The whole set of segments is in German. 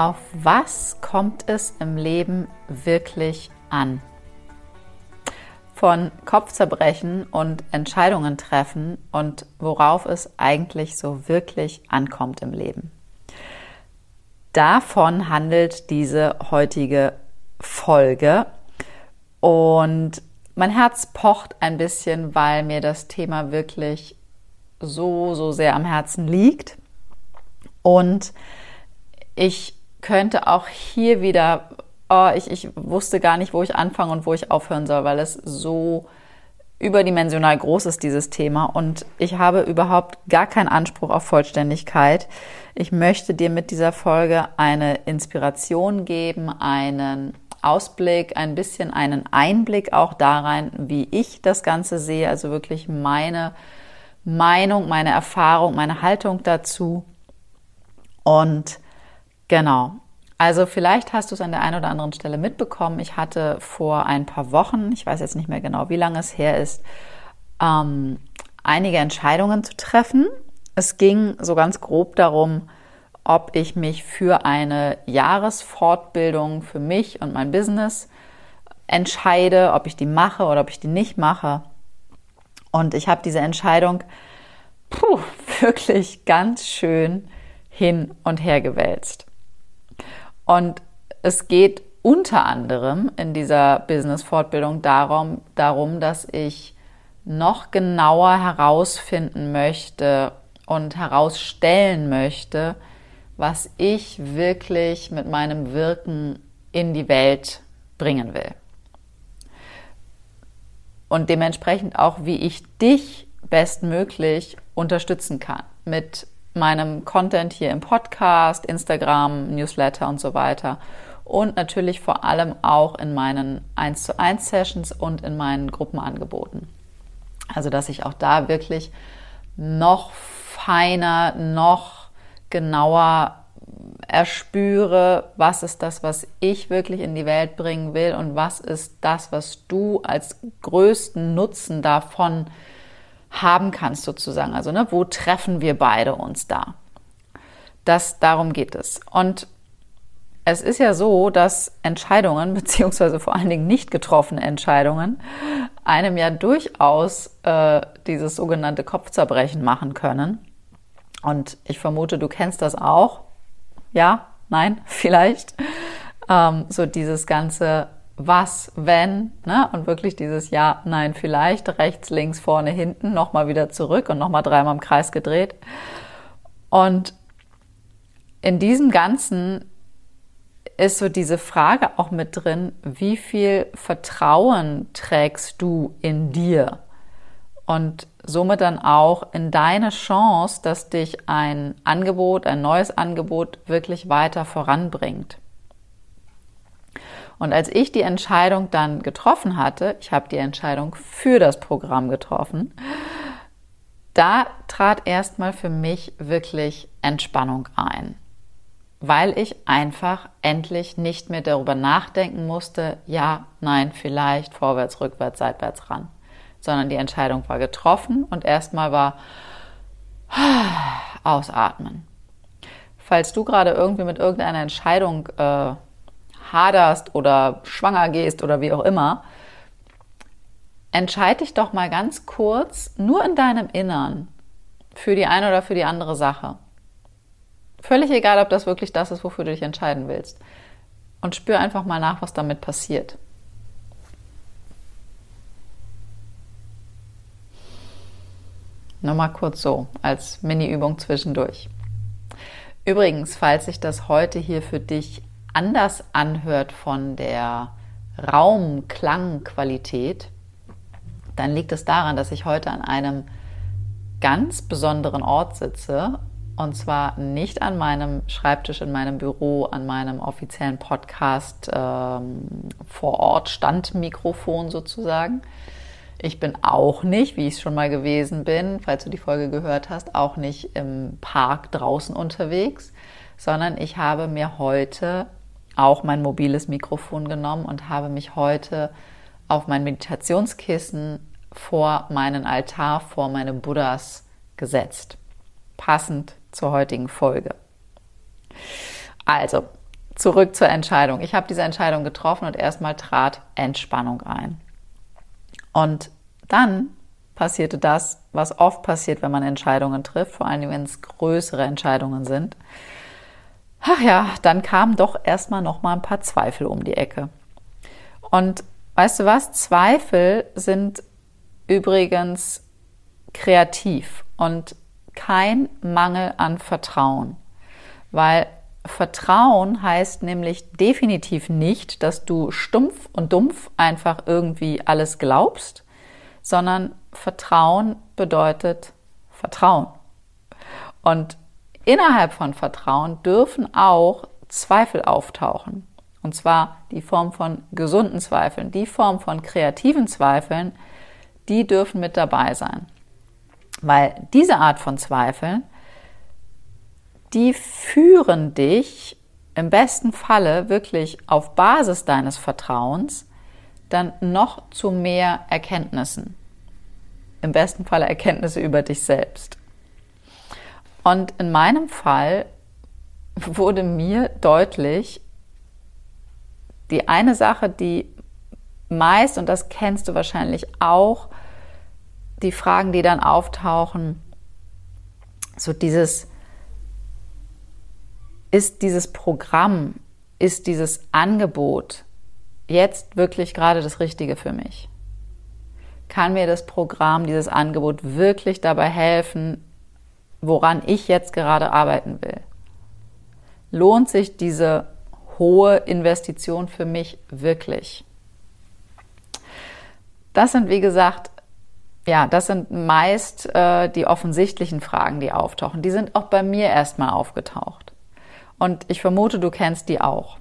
Auf was kommt es im Leben wirklich an? Von Kopfzerbrechen und Entscheidungen treffen und worauf es eigentlich so wirklich ankommt im Leben. Davon handelt diese heutige Folge und mein Herz pocht ein bisschen, weil mir das Thema wirklich so, so sehr am Herzen liegt und ich könnte auch hier wieder, oh, ich, ich wusste gar nicht, wo ich anfangen und wo ich aufhören soll, weil es so überdimensional groß ist, dieses Thema. Und ich habe überhaupt gar keinen Anspruch auf Vollständigkeit. Ich möchte dir mit dieser Folge eine Inspiration geben, einen Ausblick, ein bisschen einen Einblick auch da rein, wie ich das Ganze sehe, also wirklich meine Meinung, meine Erfahrung, meine Haltung dazu. Und Genau. Also vielleicht hast du es an der einen oder anderen Stelle mitbekommen. Ich hatte vor ein paar Wochen, ich weiß jetzt nicht mehr genau, wie lange es her ist, ähm, einige Entscheidungen zu treffen. Es ging so ganz grob darum, ob ich mich für eine Jahresfortbildung für mich und mein Business entscheide, ob ich die mache oder ob ich die nicht mache. Und ich habe diese Entscheidung puh, wirklich ganz schön hin und her gewälzt. Und es geht unter anderem in dieser Business-Fortbildung darum, darum, dass ich noch genauer herausfinden möchte und herausstellen möchte, was ich wirklich mit meinem Wirken in die Welt bringen will. Und dementsprechend auch, wie ich dich bestmöglich unterstützen kann mit meinem Content hier im Podcast, Instagram, Newsletter und so weiter. Und natürlich vor allem auch in meinen 1 zu 1 Sessions und in meinen Gruppenangeboten. Also, dass ich auch da wirklich noch feiner, noch genauer erspüre, was ist das, was ich wirklich in die Welt bringen will und was ist das, was du als größten Nutzen davon haben kannst sozusagen. Also ne, wo treffen wir beide uns da? Das darum geht es. Und es ist ja so, dass Entscheidungen beziehungsweise vor allen Dingen nicht getroffene Entscheidungen einem ja durchaus äh, dieses sogenannte Kopfzerbrechen machen können. Und ich vermute, du kennst das auch. Ja, nein, vielleicht. Ähm, so dieses ganze was, wenn, ne? Und wirklich dieses Ja, nein, vielleicht, rechts, links, vorne, hinten, nochmal wieder zurück und nochmal dreimal im Kreis gedreht. Und in diesem Ganzen ist so diese Frage auch mit drin, wie viel Vertrauen trägst du in dir? Und somit dann auch in deine Chance, dass dich ein Angebot, ein neues Angebot wirklich weiter voranbringt. Und als ich die Entscheidung dann getroffen hatte, ich habe die Entscheidung für das Programm getroffen, da trat erstmal für mich wirklich Entspannung ein, weil ich einfach endlich nicht mehr darüber nachdenken musste, ja, nein, vielleicht, vorwärts, rückwärts, seitwärts ran, sondern die Entscheidung war getroffen und erstmal war ausatmen. Falls du gerade irgendwie mit irgendeiner Entscheidung äh, haderst oder schwanger gehst oder wie auch immer, entscheide dich doch mal ganz kurz nur in deinem Innern für die eine oder für die andere Sache. Völlig egal, ob das wirklich das ist, wofür du dich entscheiden willst. und spür einfach mal nach, was damit passiert. Nochmal kurz so als Mini-Übung zwischendurch. Übrigens, falls sich das heute hier für dich anders anhört von der Raumklangqualität, dann liegt es daran, dass ich heute an einem ganz besonderen Ort sitze. Und zwar nicht an meinem Schreibtisch in meinem Büro, an meinem offiziellen Podcast ähm, vor Ort Standmikrofon sozusagen. Ich bin auch nicht, wie ich es schon mal gewesen bin, falls du die Folge gehört hast, auch nicht im Park draußen unterwegs, sondern ich habe mir heute auch mein mobiles Mikrofon genommen und habe mich heute auf mein Meditationskissen vor meinen Altar, vor meine Buddhas gesetzt. Passend zur heutigen Folge. Also, zurück zur Entscheidung. Ich habe diese Entscheidung getroffen und erstmal trat Entspannung ein. Und dann passierte das, was oft passiert, wenn man Entscheidungen trifft, vor allem wenn es größere Entscheidungen sind. Ach ja, dann kamen doch erstmal noch mal ein paar Zweifel um die Ecke. Und weißt du was? Zweifel sind übrigens kreativ und kein Mangel an Vertrauen, weil Vertrauen heißt nämlich definitiv nicht, dass du stumpf und dumpf einfach irgendwie alles glaubst, sondern Vertrauen bedeutet Vertrauen. Und innerhalb von Vertrauen dürfen auch Zweifel auftauchen. Und zwar die Form von gesunden Zweifeln, die Form von kreativen Zweifeln, die dürfen mit dabei sein. Weil diese Art von Zweifeln, die führen dich im besten Falle wirklich auf Basis deines Vertrauens dann noch zu mehr Erkenntnissen. Im besten Falle Erkenntnisse über dich selbst. Und in meinem Fall wurde mir deutlich, die eine Sache, die meist, und das kennst du wahrscheinlich auch, die Fragen, die dann auftauchen, so dieses, ist dieses Programm, ist dieses Angebot jetzt wirklich gerade das Richtige für mich? Kann mir das Programm, dieses Angebot wirklich dabei helfen, woran ich jetzt gerade arbeiten will? Lohnt sich diese hohe Investition für mich wirklich? Das sind, wie gesagt, ja, das sind meist äh, die offensichtlichen Fragen, die auftauchen. Die sind auch bei mir erstmal aufgetaucht. Und ich vermute, du kennst die auch.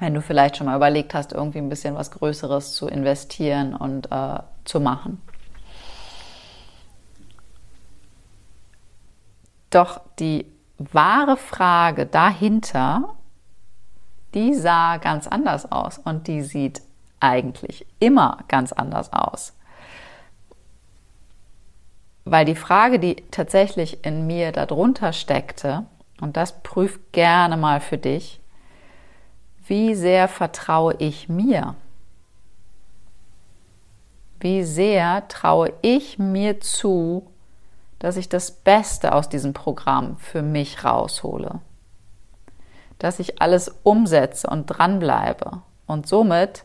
Wenn du vielleicht schon mal überlegt hast, irgendwie ein bisschen was Größeres zu investieren und äh, zu machen. Doch die wahre Frage dahinter, die sah ganz anders aus und die sieht eigentlich immer ganz anders aus. Weil die Frage, die tatsächlich in mir darunter steckte, und das prüf gerne mal für dich, wie sehr vertraue ich mir? Wie sehr traue ich mir zu, dass ich das Beste aus diesem Programm für mich raushole? Dass ich alles umsetze und dranbleibe und somit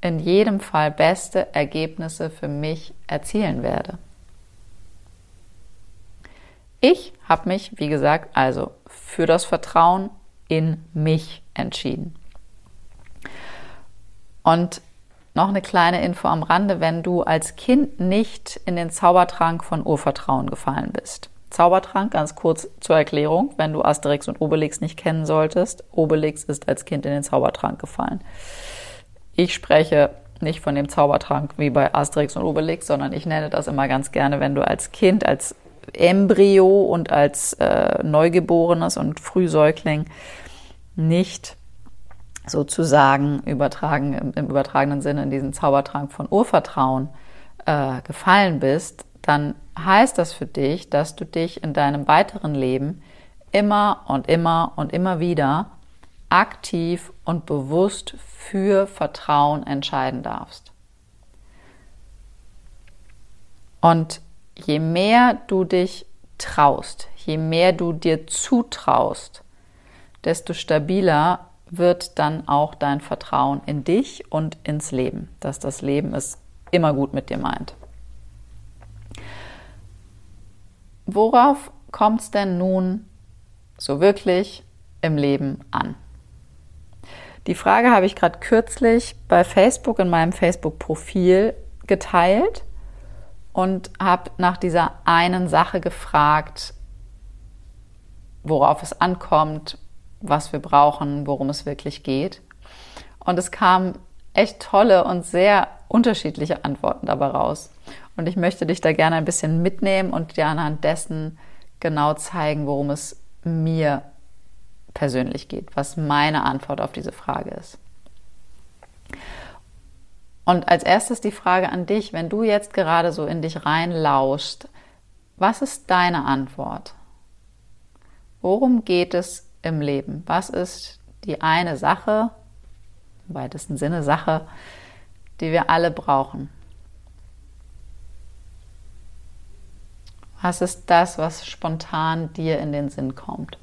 in jedem Fall beste Ergebnisse für mich erzielen werde. Ich habe mich, wie gesagt, also für das Vertrauen in mich entschieden. Und noch eine kleine Info am Rande, wenn du als Kind nicht in den Zaubertrank von Urvertrauen gefallen bist. Zaubertrank, ganz kurz zur Erklärung, wenn du Asterix und Obelix nicht kennen solltest. Obelix ist als Kind in den Zaubertrank gefallen. Ich spreche nicht von dem Zaubertrank wie bei Asterix und Obelix, sondern ich nenne das immer ganz gerne, wenn du als Kind, als Embryo und als äh, Neugeborenes und Frühsäugling nicht sozusagen übertragen, im, übertragenen Sinne in diesen Zaubertrank von Urvertrauen äh, gefallen bist, dann heißt das für dich, dass du dich in deinem weiteren Leben immer und immer und immer wieder aktiv und bewusst für Vertrauen entscheiden darfst. Und je mehr du dich traust, je mehr du dir zutraust, desto stabiler wird dann auch dein Vertrauen in dich und ins Leben, dass das Leben es immer gut mit dir meint. Worauf kommt es denn nun so wirklich im Leben an? Die Frage habe ich gerade kürzlich bei Facebook in meinem Facebook-Profil geteilt und habe nach dieser einen Sache gefragt, worauf es ankommt, was wir brauchen, worum es wirklich geht. Und es kamen echt tolle und sehr unterschiedliche Antworten dabei raus. Und ich möchte dich da gerne ein bisschen mitnehmen und dir anhand dessen genau zeigen, worum es mir persönlich geht, was meine Antwort auf diese Frage ist. Und als erstes die Frage an dich, wenn du jetzt gerade so in dich reinlauschst, was ist deine Antwort? Worum geht es im Leben? Was ist die eine Sache, im weitesten Sinne Sache, die wir alle brauchen? Was ist das, was spontan dir in den Sinn kommt?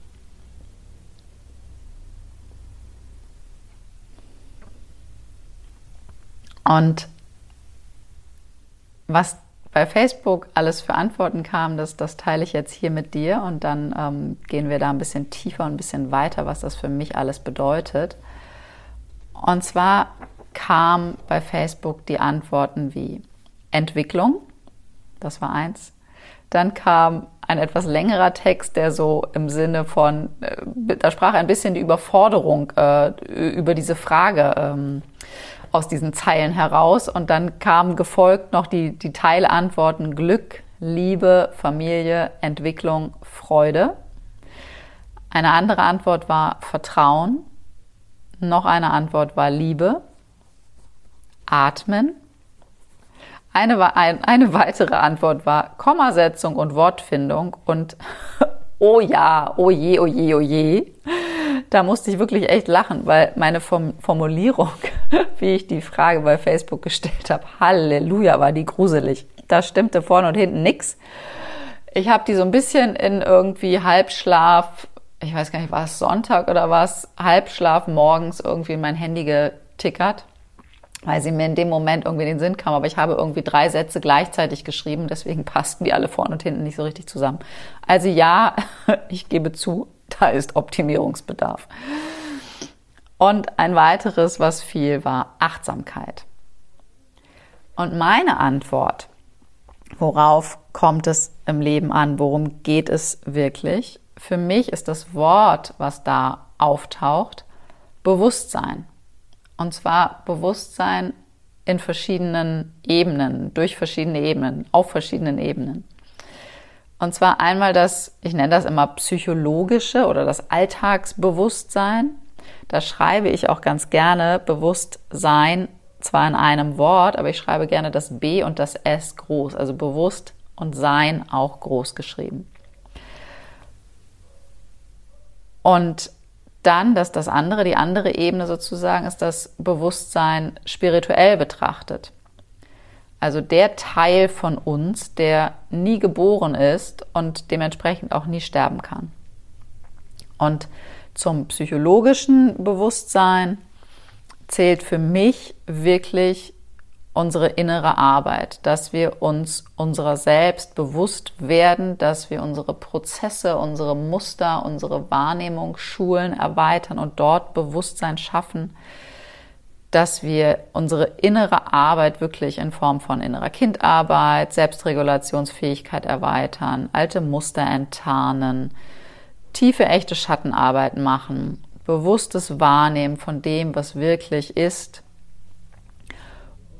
Und was bei Facebook alles für Antworten kam, das, das teile ich jetzt hier mit dir und dann ähm, gehen wir da ein bisschen tiefer und ein bisschen weiter, was das für mich alles bedeutet. Und zwar kam bei Facebook die Antworten wie Entwicklung, das war eins. Dann kam ein etwas längerer Text, der so im Sinne von, äh, da sprach ein bisschen die Überforderung äh, über diese Frage ähm, aus diesen Zeilen heraus. Und dann kamen gefolgt noch die, die Teilantworten Glück, Liebe, Familie, Entwicklung, Freude. Eine andere Antwort war Vertrauen. Noch eine Antwort war Liebe. Atmen. Eine, eine weitere Antwort war Kommasetzung und Wortfindung und oh ja, oh je, oh je, oh je da musste ich wirklich echt lachen, weil meine Formulierung, wie ich die Frage bei Facebook gestellt habe, Halleluja, war die gruselig. Da stimmte vorne und hinten nichts. Ich habe die so ein bisschen in irgendwie Halbschlaf, ich weiß gar nicht, war es Sonntag oder was, Halbschlaf morgens irgendwie in mein Handy getickert, weil sie mir in dem Moment irgendwie in den Sinn kam. Aber ich habe irgendwie drei Sätze gleichzeitig geschrieben, deswegen passten die alle vorne und hinten nicht so richtig zusammen. Also ja, ich gebe zu, da ist Optimierungsbedarf. Und ein weiteres, was viel war, Achtsamkeit. Und meine Antwort, worauf kommt es im Leben an, worum geht es wirklich? Für mich ist das Wort, was da auftaucht, Bewusstsein. Und zwar Bewusstsein in verschiedenen Ebenen, durch verschiedene Ebenen, auf verschiedenen Ebenen. Und zwar einmal das, ich nenne das immer psychologische oder das Alltagsbewusstsein. Da schreibe ich auch ganz gerne Bewusstsein, zwar in einem Wort, aber ich schreibe gerne das B und das S groß, also bewusst und Sein auch groß geschrieben. Und dann, dass das andere, die andere Ebene sozusagen, ist das Bewusstsein spirituell betrachtet. Also der Teil von uns, der nie geboren ist und dementsprechend auch nie sterben kann. Und zum psychologischen Bewusstsein zählt für mich wirklich unsere innere Arbeit, dass wir uns unserer selbst bewusst werden, dass wir unsere Prozesse, unsere Muster, unsere Wahrnehmung schulen, erweitern und dort Bewusstsein schaffen, dass wir unsere innere Arbeit wirklich in Form von innerer Kindarbeit, Selbstregulationsfähigkeit erweitern, alte Muster enttarnen, tiefe, echte Schattenarbeit machen, bewusstes Wahrnehmen von dem, was wirklich ist.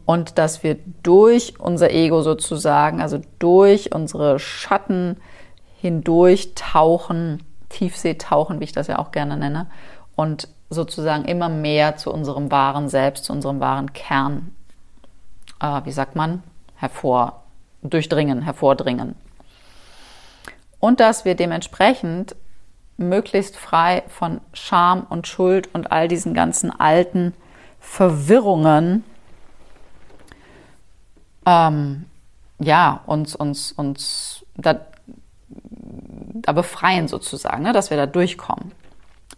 Und dass wir durch unser Ego sozusagen, also durch unsere Schatten hindurch tauchen, Tiefsee tauchen, wie ich das ja auch gerne nenne, und sozusagen immer mehr zu unserem wahren Selbst, zu unserem wahren Kern, äh, wie sagt man, hervor, durchdringen, hervordringen. Und dass wir dementsprechend möglichst frei von Scham und Schuld und all diesen ganzen alten Verwirrungen ähm, ja, uns, uns, uns da, da befreien sozusagen, ne, dass wir da durchkommen.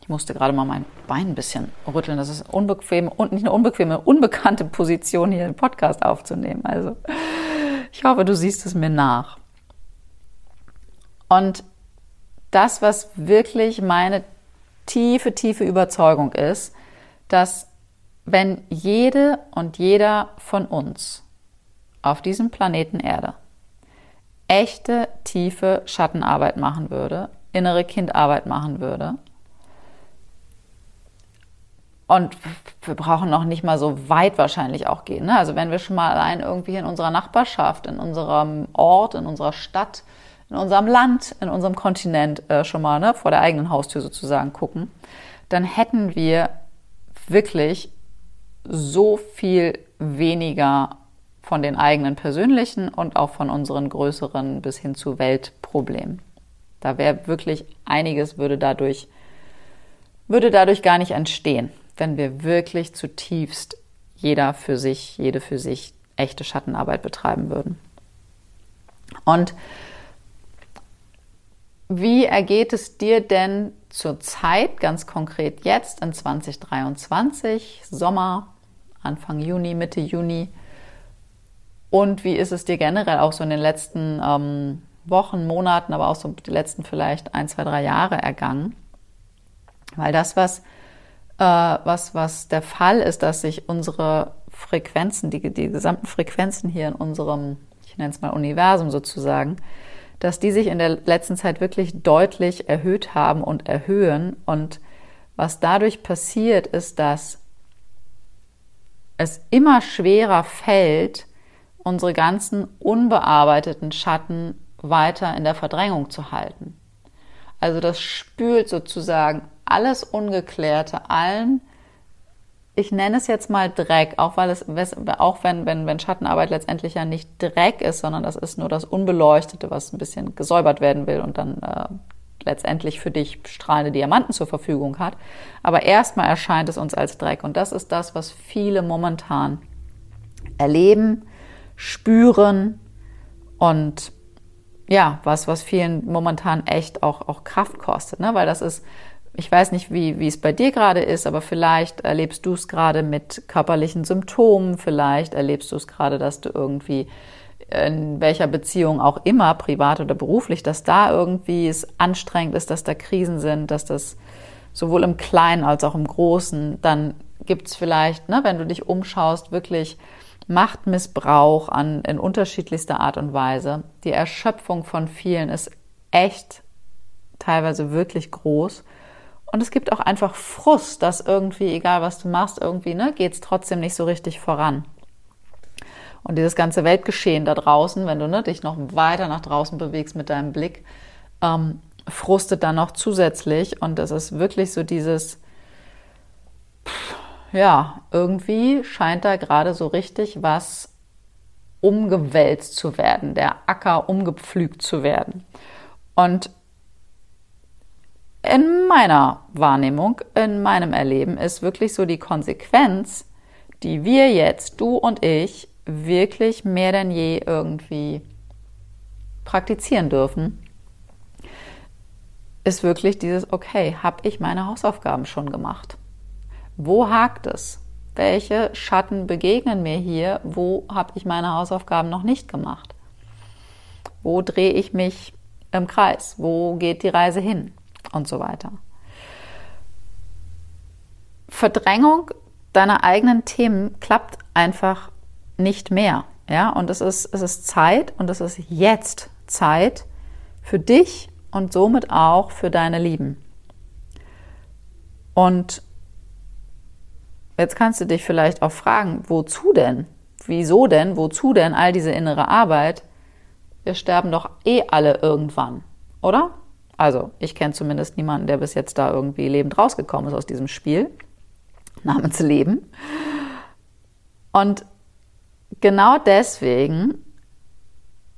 Ich musste gerade mal mein Bein ein bisschen rütteln. Das ist unbequem und nicht eine unbequeme, unbekannte Position, hier einen Podcast aufzunehmen. Also ich hoffe, du siehst es mir nach. Und das, was wirklich meine tiefe, tiefe Überzeugung ist, dass wenn jede und jeder von uns auf diesem Planeten Erde echte, tiefe Schattenarbeit machen würde, innere Kindarbeit machen würde, und wir brauchen noch nicht mal so weit wahrscheinlich auch gehen. Ne? Also wenn wir schon mal allein irgendwie in unserer Nachbarschaft, in unserem Ort, in unserer Stadt, in unserem Land, in unserem Kontinent äh, schon mal ne, vor der eigenen Haustür sozusagen gucken, dann hätten wir wirklich so viel weniger von den eigenen persönlichen und auch von unseren größeren bis hin zu Weltproblemen. Da wäre wirklich einiges würde dadurch, würde dadurch gar nicht entstehen, wenn wir wirklich zutiefst jeder für sich, jede für sich echte Schattenarbeit betreiben würden. Und wie ergeht es dir denn zurzeit, ganz konkret jetzt in 2023, Sommer, Anfang Juni, Mitte Juni? Und wie ist es dir generell auch so in den letzten ähm, Wochen, Monaten, aber auch so die letzten vielleicht ein, zwei, drei Jahre ergangen? Weil das, was, äh, was, was der Fall ist, dass sich unsere Frequenzen, die, die gesamten Frequenzen hier in unserem, ich nenne es mal Universum sozusagen, dass die sich in der letzten Zeit wirklich deutlich erhöht haben und erhöhen. Und was dadurch passiert, ist, dass es immer schwerer fällt, unsere ganzen unbearbeiteten Schatten weiter in der Verdrängung zu halten. Also das spült sozusagen alles Ungeklärte, allen ich nenne es jetzt mal Dreck, auch weil es, auch wenn, wenn, wenn Schattenarbeit letztendlich ja nicht Dreck ist, sondern das ist nur das Unbeleuchtete, was ein bisschen gesäubert werden will und dann äh, letztendlich für dich strahlende Diamanten zur Verfügung hat. Aber erstmal erscheint es uns als Dreck und das ist das, was viele momentan erleben, spüren und ja, was, was vielen momentan echt auch, auch Kraft kostet, ne? weil das ist ich weiß nicht, wie, wie es bei dir gerade ist, aber vielleicht erlebst du es gerade mit körperlichen Symptomen, vielleicht erlebst du es gerade, dass du irgendwie in welcher Beziehung auch immer, privat oder beruflich, dass da irgendwie es anstrengend ist, dass da Krisen sind, dass das sowohl im Kleinen als auch im Großen, dann gibt es vielleicht, ne, wenn du dich umschaust, wirklich Machtmissbrauch an, in unterschiedlichster Art und Weise. Die Erschöpfung von vielen ist echt teilweise wirklich groß. Und es gibt auch einfach Frust, dass irgendwie, egal was du machst, irgendwie ne, geht es trotzdem nicht so richtig voran. Und dieses ganze Weltgeschehen da draußen, wenn du ne, dich noch weiter nach draußen bewegst mit deinem Blick, ähm, frustet dann noch zusätzlich. Und es ist wirklich so dieses, pff, ja, irgendwie scheint da gerade so richtig was umgewälzt zu werden, der Acker umgepflügt zu werden. Und in meiner Wahrnehmung, in meinem Erleben ist wirklich so die Konsequenz, die wir jetzt, du und ich, wirklich mehr denn je irgendwie praktizieren dürfen, ist wirklich dieses, okay, habe ich meine Hausaufgaben schon gemacht? Wo hakt es? Welche Schatten begegnen mir hier? Wo habe ich meine Hausaufgaben noch nicht gemacht? Wo drehe ich mich im Kreis? Wo geht die Reise hin? Und so weiter. Verdrängung deiner eigenen Themen klappt einfach nicht mehr. Ja, und es ist, es ist Zeit und es ist jetzt Zeit für dich und somit auch für deine Lieben. Und jetzt kannst du dich vielleicht auch fragen, wozu denn? Wieso denn? Wozu denn all diese innere Arbeit? Wir sterben doch eh alle irgendwann, oder? Also, ich kenne zumindest niemanden, der bis jetzt da irgendwie lebend rausgekommen ist aus diesem Spiel namens Leben. Und genau deswegen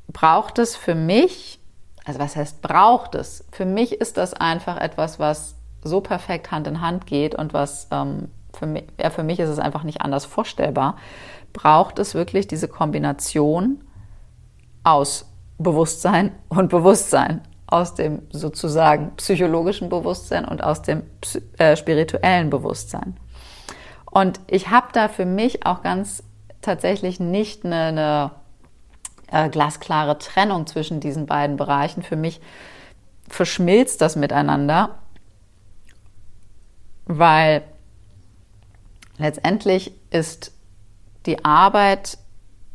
braucht es für mich, also was heißt braucht es? Für mich ist das einfach etwas, was so perfekt Hand in Hand geht und was ähm, für mich, ja, für mich ist es einfach nicht anders vorstellbar. Braucht es wirklich diese Kombination aus Bewusstsein und Bewusstsein. Aus dem sozusagen psychologischen Bewusstsein und aus dem äh, spirituellen Bewusstsein. Und ich habe da für mich auch ganz tatsächlich nicht eine, eine äh, glasklare Trennung zwischen diesen beiden Bereichen. Für mich verschmilzt das miteinander, weil letztendlich ist die Arbeit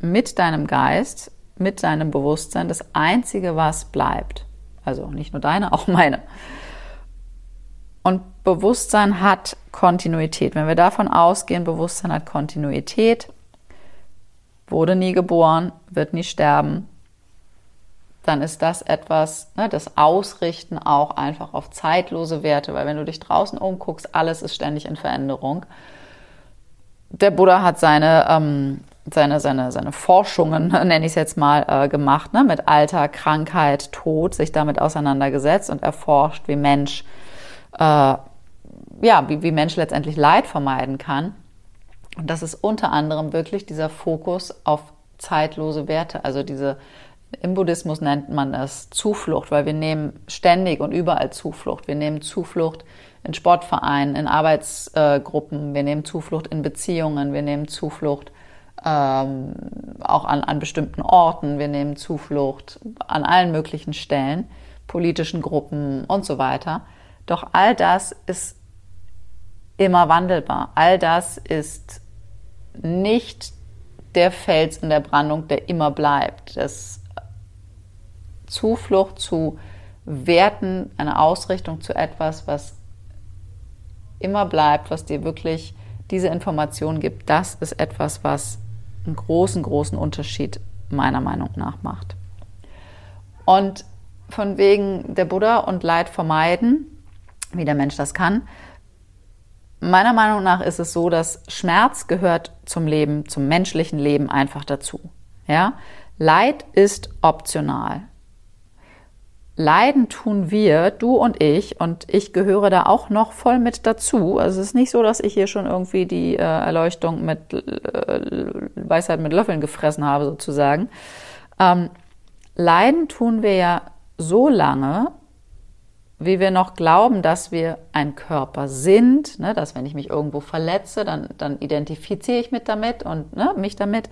mit deinem Geist, mit deinem Bewusstsein das Einzige, was bleibt. Also nicht nur deine, auch meine. Und Bewusstsein hat Kontinuität. Wenn wir davon ausgehen, Bewusstsein hat Kontinuität, wurde nie geboren, wird nie sterben, dann ist das etwas, ne, das Ausrichten auch einfach auf zeitlose Werte, weil wenn du dich draußen umguckst, alles ist ständig in Veränderung. Der Buddha hat seine, ähm, seine, seine, seine Forschungen, nenne ich es jetzt mal, äh, gemacht, ne, mit Alter, Krankheit, Tod, sich damit auseinandergesetzt und erforscht, wie Mensch, äh, ja, wie, wie Mensch letztendlich Leid vermeiden kann. Und das ist unter anderem wirklich dieser Fokus auf zeitlose Werte, also diese im Buddhismus nennt man es Zuflucht, weil wir nehmen ständig und überall Zuflucht. Wir nehmen Zuflucht in Sportvereinen, in Arbeitsgruppen, wir nehmen Zuflucht in Beziehungen, wir nehmen Zuflucht ähm, auch an, an bestimmten Orten, wir nehmen Zuflucht an allen möglichen Stellen, politischen Gruppen und so weiter. Doch all das ist immer wandelbar. All das ist nicht der Fels in der Brandung, der immer bleibt. Das Zuflucht zu Werten, eine Ausrichtung zu etwas, was immer bleibt, was dir wirklich diese Information gibt, das ist etwas, was einen großen, großen Unterschied meiner Meinung nach macht. Und von wegen der Buddha und Leid vermeiden, wie der Mensch das kann, meiner Meinung nach ist es so, dass Schmerz gehört zum Leben, zum menschlichen Leben einfach dazu. Ja? Leid ist optional. Leiden tun wir, du und ich, und ich gehöre da auch noch voll mit dazu. Also es ist nicht so, dass ich hier schon irgendwie die äh, Erleuchtung mit äh, Weisheit mit Löffeln gefressen habe, sozusagen. Ähm, Leiden tun wir ja so lange, wie wir noch glauben, dass wir ein Körper sind, ne, dass wenn ich mich irgendwo verletze, dann, dann identifiziere ich mich damit und ne, mich damit,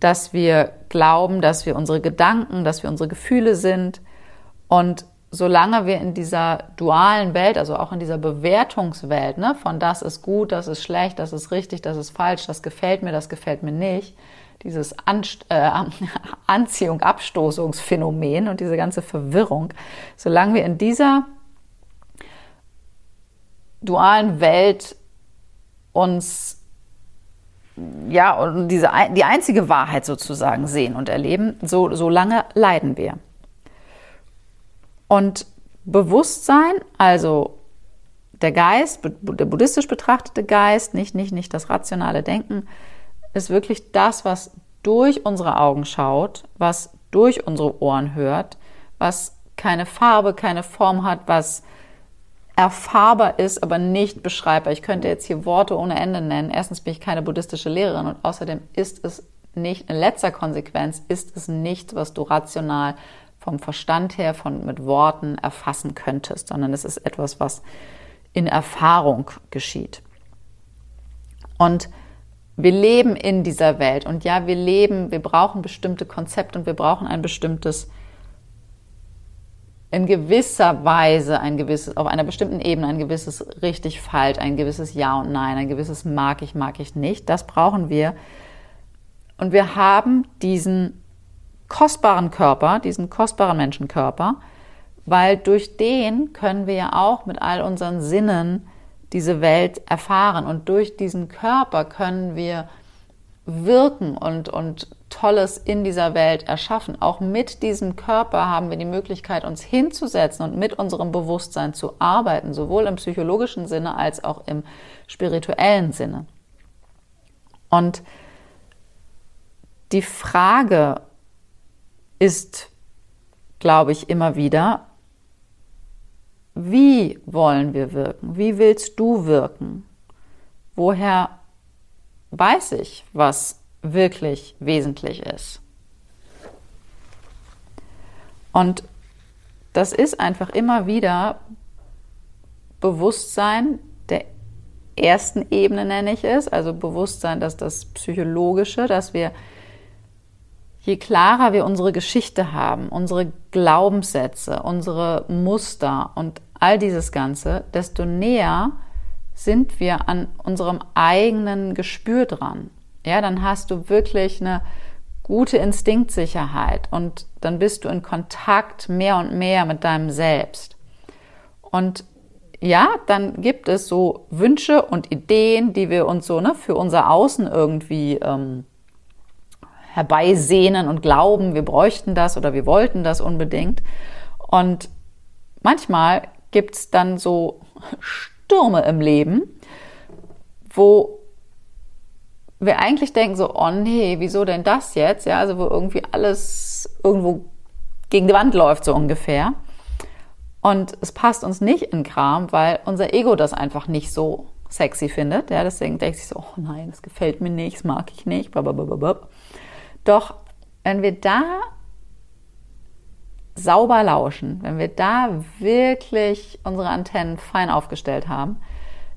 dass wir glauben, dass wir unsere Gedanken, dass wir unsere Gefühle sind und solange wir in dieser dualen Welt, also auch in dieser Bewertungswelt, ne, von das ist gut, das ist schlecht, das ist richtig, das ist falsch, das gefällt mir, das gefällt mir nicht, dieses Anst äh, Anziehung, Abstoßungsphänomen und diese ganze Verwirrung, solange wir in dieser dualen Welt uns ja und diese die einzige Wahrheit sozusagen sehen und erleben, so, so lange leiden wir. Und Bewusstsein, also der Geist, der buddhistisch betrachtete Geist, nicht, nicht, nicht das rationale Denken, ist wirklich das, was durch unsere Augen schaut, was durch unsere Ohren hört, was keine Farbe, keine Form hat, was erfahrbar ist, aber nicht beschreibbar. Ich könnte jetzt hier Worte ohne Ende nennen. Erstens bin ich keine buddhistische Lehrerin und außerdem ist es nicht, in letzter Konsequenz ist es nichts, was du rational vom Verstand her, von mit Worten erfassen könntest, sondern es ist etwas, was in Erfahrung geschieht. Und wir leben in dieser Welt und ja, wir leben, wir brauchen bestimmte Konzepte und wir brauchen ein bestimmtes, in gewisser Weise ein gewisses, auf einer bestimmten Ebene ein gewisses richtig falsch, ein gewisses Ja und Nein, ein gewisses mag ich, mag ich nicht. Das brauchen wir. Und wir haben diesen kostbaren Körper, diesen kostbaren Menschenkörper, weil durch den können wir ja auch mit all unseren Sinnen diese Welt erfahren. Und durch diesen Körper können wir wirken und, und Tolles in dieser Welt erschaffen. Auch mit diesem Körper haben wir die Möglichkeit, uns hinzusetzen und mit unserem Bewusstsein zu arbeiten, sowohl im psychologischen Sinne als auch im spirituellen Sinne. Und die Frage ist, glaube ich, immer wieder, wie wollen wir wirken? Wie willst du wirken? Woher weiß ich, was wirklich wesentlich ist? Und das ist einfach immer wieder Bewusstsein der ersten Ebene, nenne ich es, also Bewusstsein, dass das Psychologische, dass wir, je klarer wir unsere Geschichte haben, unsere Glaubenssätze, unsere Muster und all dieses Ganze, desto näher sind wir an unserem eigenen Gespür dran. Ja, dann hast du wirklich eine gute Instinktsicherheit und dann bist du in Kontakt mehr und mehr mit deinem Selbst. Und ja, dann gibt es so Wünsche und Ideen, die wir uns so ne, für unser Außen irgendwie ähm, herbeisehnen und glauben, wir bräuchten das oder wir wollten das unbedingt. Und manchmal gibt es dann so Stürme im Leben, wo wir eigentlich denken so, oh nee, wieso denn das jetzt? Ja, also wo irgendwie alles irgendwo gegen die Wand läuft, so ungefähr. Und es passt uns nicht in Kram, weil unser Ego das einfach nicht so sexy findet. Ja, deswegen denkt sich so, oh nein, das gefällt mir nicht, das mag ich nicht. Blablabla. Doch wenn wir da sauber lauschen, wenn wir da wirklich unsere Antennen fein aufgestellt haben,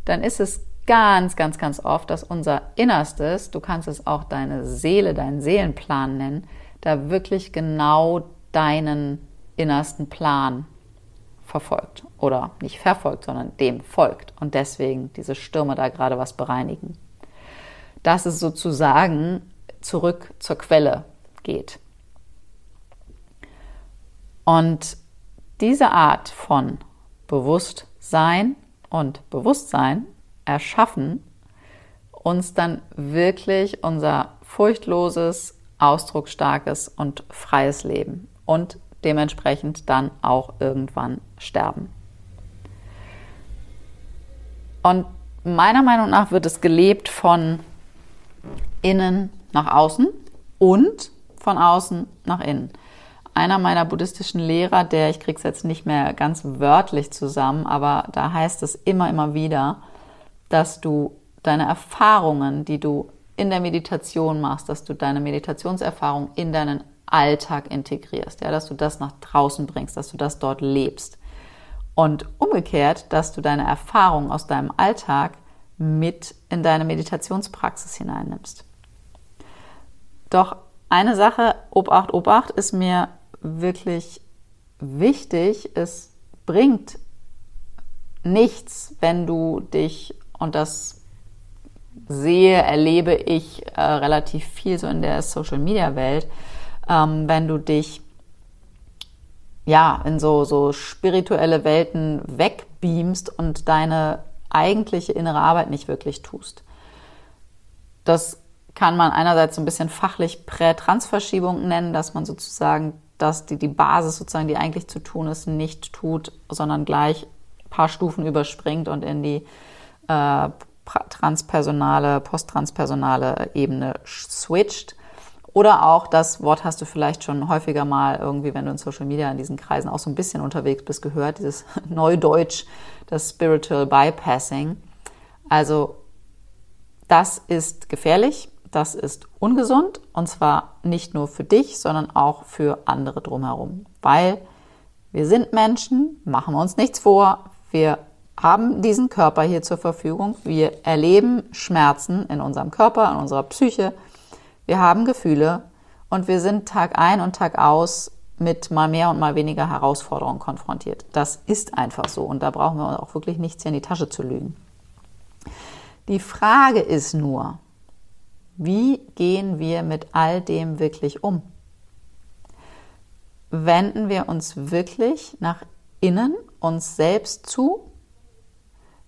dann ist es ganz, ganz, ganz oft, dass unser Innerstes, du kannst es auch deine Seele, deinen Seelenplan nennen, da wirklich genau deinen innersten Plan verfolgt oder nicht verfolgt, sondern dem folgt und deswegen diese Stürme da gerade was bereinigen. Dass es sozusagen zurück zur Quelle geht. Und diese Art von Bewusstsein und Bewusstsein erschaffen uns dann wirklich unser furchtloses, ausdrucksstarkes und freies Leben und dementsprechend dann auch irgendwann sterben. Und meiner Meinung nach wird es gelebt von innen nach außen und von außen nach innen. Einer meiner buddhistischen Lehrer, der, ich krieg's jetzt nicht mehr ganz wörtlich zusammen, aber da heißt es immer, immer wieder, dass du deine Erfahrungen, die du in der Meditation machst, dass du deine Meditationserfahrung in deinen Alltag integrierst, ja, dass du das nach draußen bringst, dass du das dort lebst. Und umgekehrt, dass du deine Erfahrung aus deinem Alltag mit in deine Meditationspraxis hineinnimmst. Doch eine Sache, Obacht, Obacht, ist mir wirklich wichtig. Es bringt nichts, wenn du dich, und das sehe, erlebe ich äh, relativ viel so in der Social-Media-Welt, ähm, wenn du dich ja in so, so spirituelle Welten wegbeamst und deine eigentliche innere Arbeit nicht wirklich tust. Das kann man einerseits so ein bisschen fachlich Prä-Transverschiebung nennen, dass man sozusagen, dass die, die Basis sozusagen, die eigentlich zu tun ist, nicht tut, sondern gleich ein paar Stufen überspringt und in die äh, transpersonale, posttranspersonale Ebene switcht. Oder auch, das Wort hast du vielleicht schon häufiger mal irgendwie, wenn du in Social Media in diesen Kreisen auch so ein bisschen unterwegs bist, gehört, dieses Neudeutsch, das Spiritual Bypassing. Also das ist gefährlich, das ist ungesund und zwar nicht nur für dich, sondern auch für andere drumherum. Weil wir sind Menschen, machen wir uns nichts vor, wir haben diesen Körper hier zur Verfügung, wir erleben Schmerzen in unserem Körper, in unserer Psyche, wir haben Gefühle und wir sind Tag ein und Tag aus mit mal mehr und mal weniger Herausforderungen konfrontiert. Das ist einfach so und da brauchen wir auch wirklich nichts hier in die Tasche zu lügen. Die Frage ist nur, wie gehen wir mit all dem wirklich um? Wenden wir uns wirklich nach innen uns selbst zu?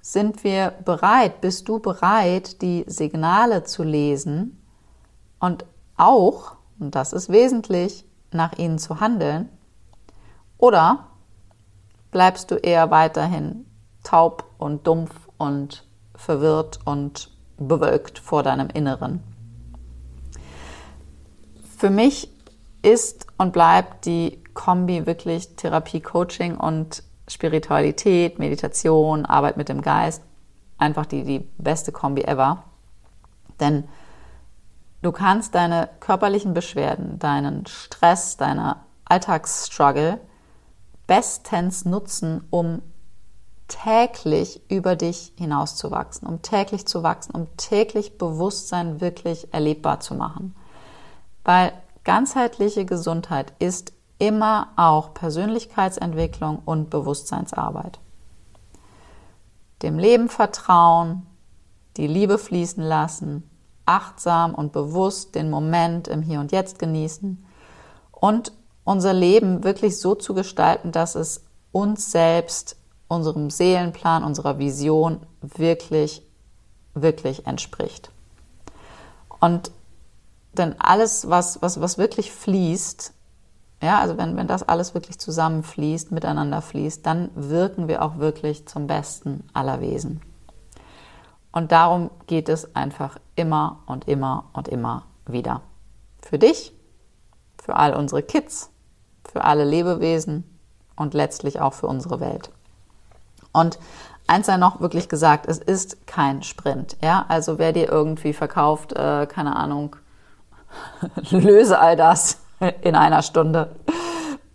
Sind wir bereit, bist du bereit, die Signale zu lesen und auch, und das ist wesentlich, nach ihnen zu handeln? Oder bleibst du eher weiterhin taub und dumpf und verwirrt und bewölkt vor deinem Inneren? Für mich ist und bleibt die Kombi wirklich Therapie, Coaching und Spiritualität, Meditation, Arbeit mit dem Geist einfach die, die beste Kombi ever. Denn Du kannst deine körperlichen Beschwerden, deinen Stress, deine Alltagsstruggle bestens nutzen, um täglich über dich hinauszuwachsen, um täglich zu wachsen, um täglich Bewusstsein wirklich erlebbar zu machen. Weil ganzheitliche Gesundheit ist immer auch Persönlichkeitsentwicklung und Bewusstseinsarbeit. Dem Leben vertrauen, die Liebe fließen lassen, achtsam und bewusst den Moment im Hier und Jetzt genießen und unser Leben wirklich so zu gestalten, dass es uns selbst, unserem Seelenplan, unserer Vision wirklich, wirklich entspricht. Und denn alles, was, was, was wirklich fließt, ja, also wenn, wenn das alles wirklich zusammenfließt, miteinander fließt, dann wirken wir auch wirklich zum Besten aller Wesen. Und darum geht es einfach immer und immer und immer wieder. Für dich, für all unsere Kids, für alle Lebewesen und letztlich auch für unsere Welt. Und eins sei noch wirklich gesagt, es ist kein Sprint. Ja, also wer dir irgendwie verkauft, äh, keine Ahnung, löse all das in einer Stunde.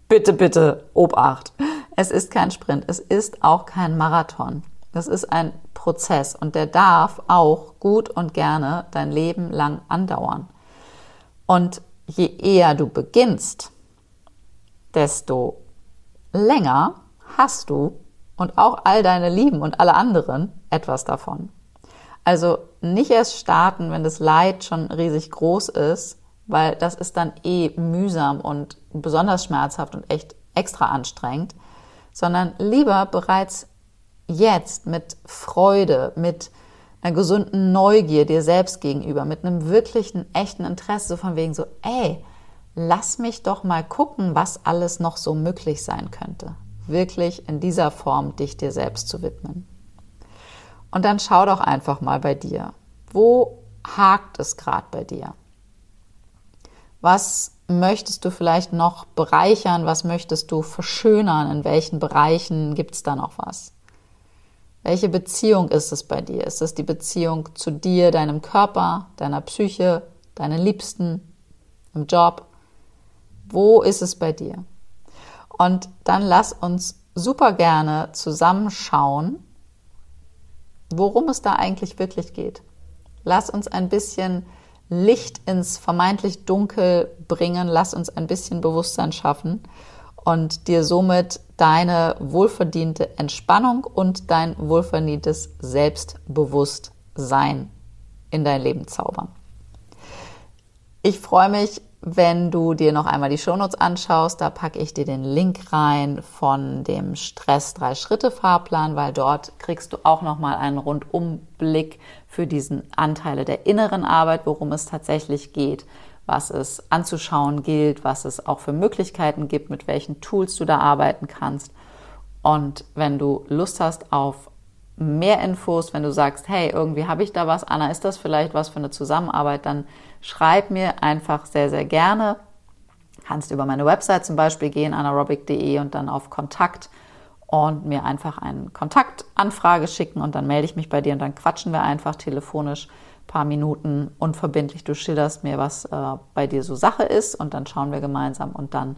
Bitte, bitte, Obacht. Es ist kein Sprint. Es ist auch kein Marathon. Das ist ein Prozess und der darf auch gut und gerne dein Leben lang andauern. Und je eher du beginnst, desto länger hast du und auch all deine Lieben und alle anderen etwas davon. Also nicht erst starten, wenn das Leid schon riesig groß ist, weil das ist dann eh mühsam und besonders schmerzhaft und echt extra anstrengend, sondern lieber bereits jetzt mit Freude, mit einer gesunden Neugier dir selbst gegenüber, mit einem wirklichen, echten Interesse, so von wegen so, ey, lass mich doch mal gucken, was alles noch so möglich sein könnte. Wirklich in dieser Form dich dir selbst zu widmen. Und dann schau doch einfach mal bei dir. Wo hakt es gerade bei dir? Was möchtest du vielleicht noch bereichern? Was möchtest du verschönern? In welchen Bereichen gibt es da noch was? Welche Beziehung ist es bei dir? Ist es die Beziehung zu dir, deinem Körper, deiner Psyche, deinen Liebsten, im Job? Wo ist es bei dir? Und dann lass uns super gerne zusammenschauen, worum es da eigentlich wirklich geht. Lass uns ein bisschen Licht ins vermeintlich Dunkel bringen, lass uns ein bisschen Bewusstsein schaffen und dir somit deine wohlverdiente Entspannung und dein wohlverdientes Selbstbewusstsein in dein Leben zaubern. Ich freue mich, wenn du dir noch einmal die Shownotes anschaust, da packe ich dir den Link rein von dem Stress 3 Schritte Fahrplan, weil dort kriegst du auch noch mal einen Rundumblick für diesen Anteile der inneren Arbeit, worum es tatsächlich geht, was es anzuschauen gilt, was es auch für Möglichkeiten gibt, mit welchen Tools du da arbeiten kannst. Und wenn du Lust hast auf mehr Infos, wenn du sagst, hey, irgendwie habe ich da was, Anna, ist das vielleicht was für eine Zusammenarbeit, dann schreib mir einfach sehr, sehr gerne. Kannst über meine Website zum Beispiel gehen, anaerobic.de und dann auf Kontakt und mir einfach eine Kontaktanfrage schicken und dann melde ich mich bei dir und dann quatschen wir einfach telefonisch ein paar Minuten unverbindlich. Du schilderst mir, was äh, bei dir so Sache ist und dann schauen wir gemeinsam und dann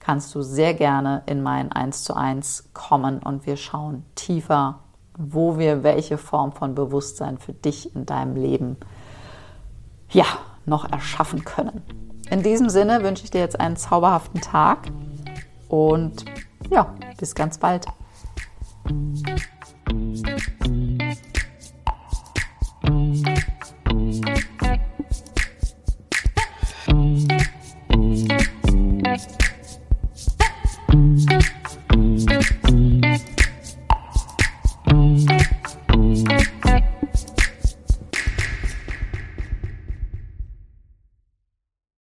kannst du sehr gerne in mein 1 zu 1 kommen und wir schauen tiefer, wo wir welche Form von Bewusstsein für dich in deinem Leben ja, noch erschaffen können. In diesem Sinne wünsche ich dir jetzt einen zauberhaften Tag und ja, bis ganz bald.